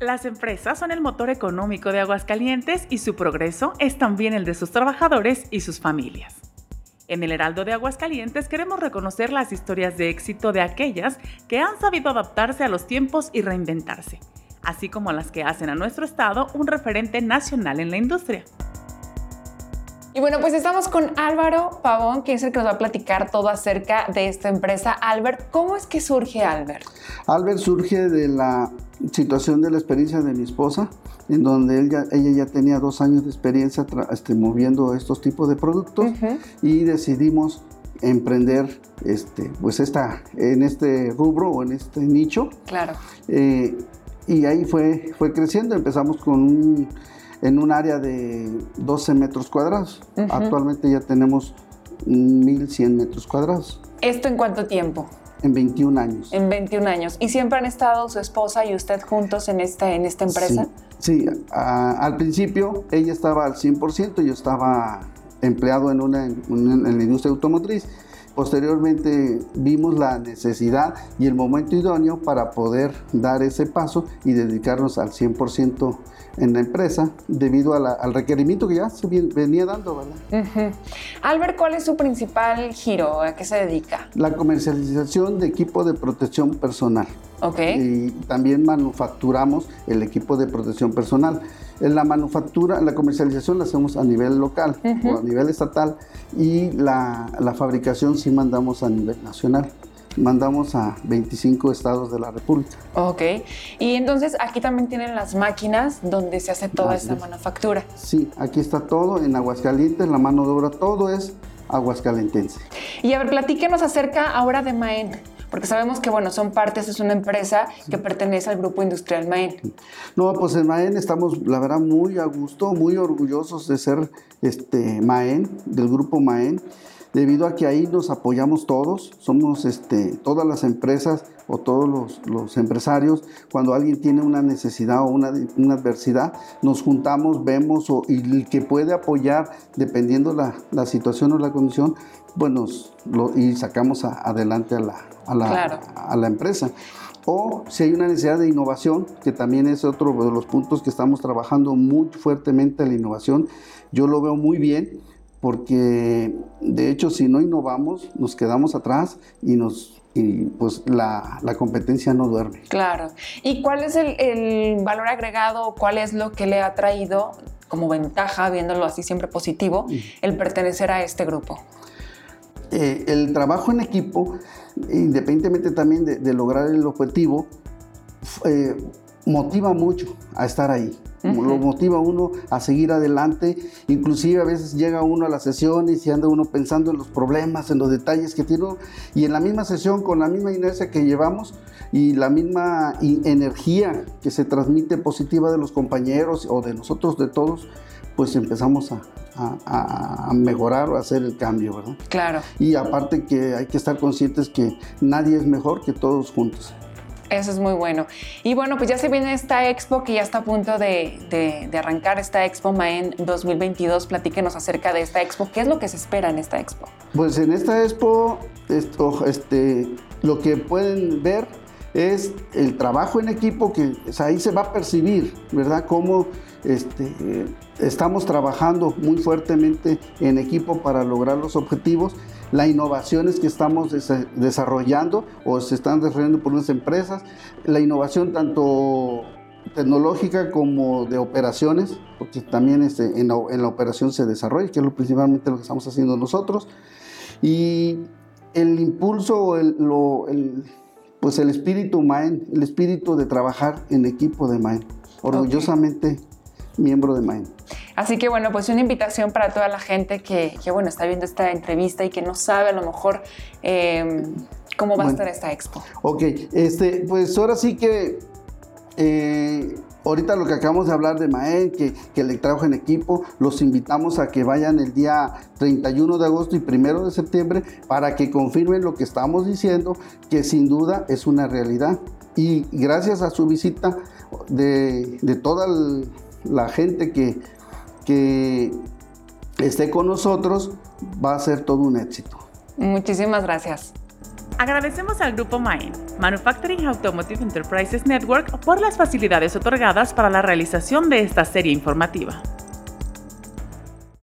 Las empresas son el motor económico de Aguascalientes y su progreso es también el de sus trabajadores y sus familias. En el Heraldo de Aguascalientes queremos reconocer las historias de éxito de aquellas que han sabido adaptarse a los tiempos y reinventarse, así como las que hacen a nuestro estado un referente nacional en la industria. Y bueno, pues estamos con Álvaro Pavón, que es el que nos va a platicar todo acerca de esta empresa. Albert, ¿cómo es que surge Albert? Albert surge de la situación de la experiencia de mi esposa, en donde ella, ella ya tenía dos años de experiencia este, moviendo estos tipos de productos y decidimos emprender este, pues esta, en este rubro o en este nicho. Claro. Eh, y ahí fue, fue creciendo, empezamos con un en un área de 12 metros cuadrados. Actualmente ya tenemos 1.100 metros cuadrados. ¿Esto en cuánto tiempo? En 21 años. En 21 años. ¿Y siempre han estado su esposa y usted juntos en esta, en esta empresa? Sí, al principio ella estaba al 100%, yo estaba empleado en, una, en la industria automotriz. Posteriormente vimos la necesidad y el momento idóneo para poder dar ese paso y dedicarnos al 100% en la empresa debido al requerimiento que ya se venía dando, ¿verdad? Albert, ¿cuál es su principal giro? ¿A qué se dedica? La comercialización de equipo de protección personal. Ok. Y también manufacturamos el equipo de protección personal. La manufactura, la comercialización la hacemos a nivel local o a nivel estatal y la, la fabricación sí mandamos a nivel nacional mandamos a 25 estados de la República. Ok. Y entonces aquí también tienen las máquinas donde se hace toda esta manufactura. Sí, aquí está todo en Aguascalientes, la mano de obra, todo es aguascalentense. Y a ver, platíquenos acerca ahora de Maen porque sabemos que, bueno, son partes, es una empresa que pertenece al grupo industrial Maen. No, pues en Maen estamos, la verdad, muy a gusto, muy orgullosos de ser este, Maen, del grupo Maen, debido a que ahí nos apoyamos todos, somos este, todas las empresas o todos los, empresarios, cuando alguien tiene una necesidad o una, adversidad, nos juntamos, vemos o, y el que puede apoyar, dependiendo la, la situación o la condición, bueno, lo, y sacamos adelante a la, a la, a la empresa. O si hay una necesidad de innovación, que también es otro de los puntos que estamos trabajando muy fuertemente la innovación, yo lo veo muy bien porque de hecho si no innovamos nos quedamos atrás y nos y pues la, la, competencia no duerme. Claro. ¿Y cuál es el, el, valor agregado, cuál es lo que le ha traído como ventaja, viéndolo así siempre positivo, el pertenecer a este grupo? Eh, el trabajo en equipo, independientemente también de, lograr el objetivo, eh, motiva mucho a estar ahí. Lo motiva a uno a seguir adelante. Inclusive a veces llega uno a las sesiones y anda uno pensando en los problemas, en los detalles que tiene. Y en la misma sesión, con la misma inercia que llevamos y la misma energía que se transmite positiva de los compañeros o de nosotros, de todos, pues empezamos a, a, mejorar o a hacer el cambio, ¿verdad? Claro. Y aparte que hay que estar conscientes que nadie es mejor que todos juntos. Eso es muy bueno. Y bueno, pues ya se viene esta expo que ya está a punto de, arrancar, esta expo Maen 2022. Platíquenos acerca de esta expo. ¿Qué es lo que se espera en esta expo? Pues en esta expo, esto, este, lo que pueden ver es el trabajo en equipo que ahí se va a percibir, ¿verdad? Cómo este, estamos trabajando muy fuertemente en equipo para lograr los objetivos, las innovaciones que estamos desarrollando o se están desarrollando por unas empresas, la innovación tanto tecnológica como de operaciones, porque también este, en, la, operación se desarrolla, que es lo, principalmente lo que estamos haciendo nosotros, y el impulso, el, pues el espíritu MAEN, el espíritu de trabajar en equipo de MAEN, orgullosamente miembro de MAIN. Así que bueno, pues una invitación para toda la gente que, bueno, está viendo esta entrevista y que no sabe a lo mejor em, cómo va a estar esta expo. Ok, este, pues ahora sí que eh, ahorita lo que acabamos de hablar de Maen, que, le trabajo en equipo, los invitamos a que vayan el día 31 de agosto y 1 de septiembre para que confirmen lo que estamos diciendo, que sin duda es una realidad. Y gracias a su visita de, toda la gente que, que esté con nosotros va a ser todo un éxito. Muchísimas gracias. Agradecemos al Grupo MAEN, Manufacturing Automotive Enterprises Network, por las facilidades otorgadas para la realización de esta serie informativa.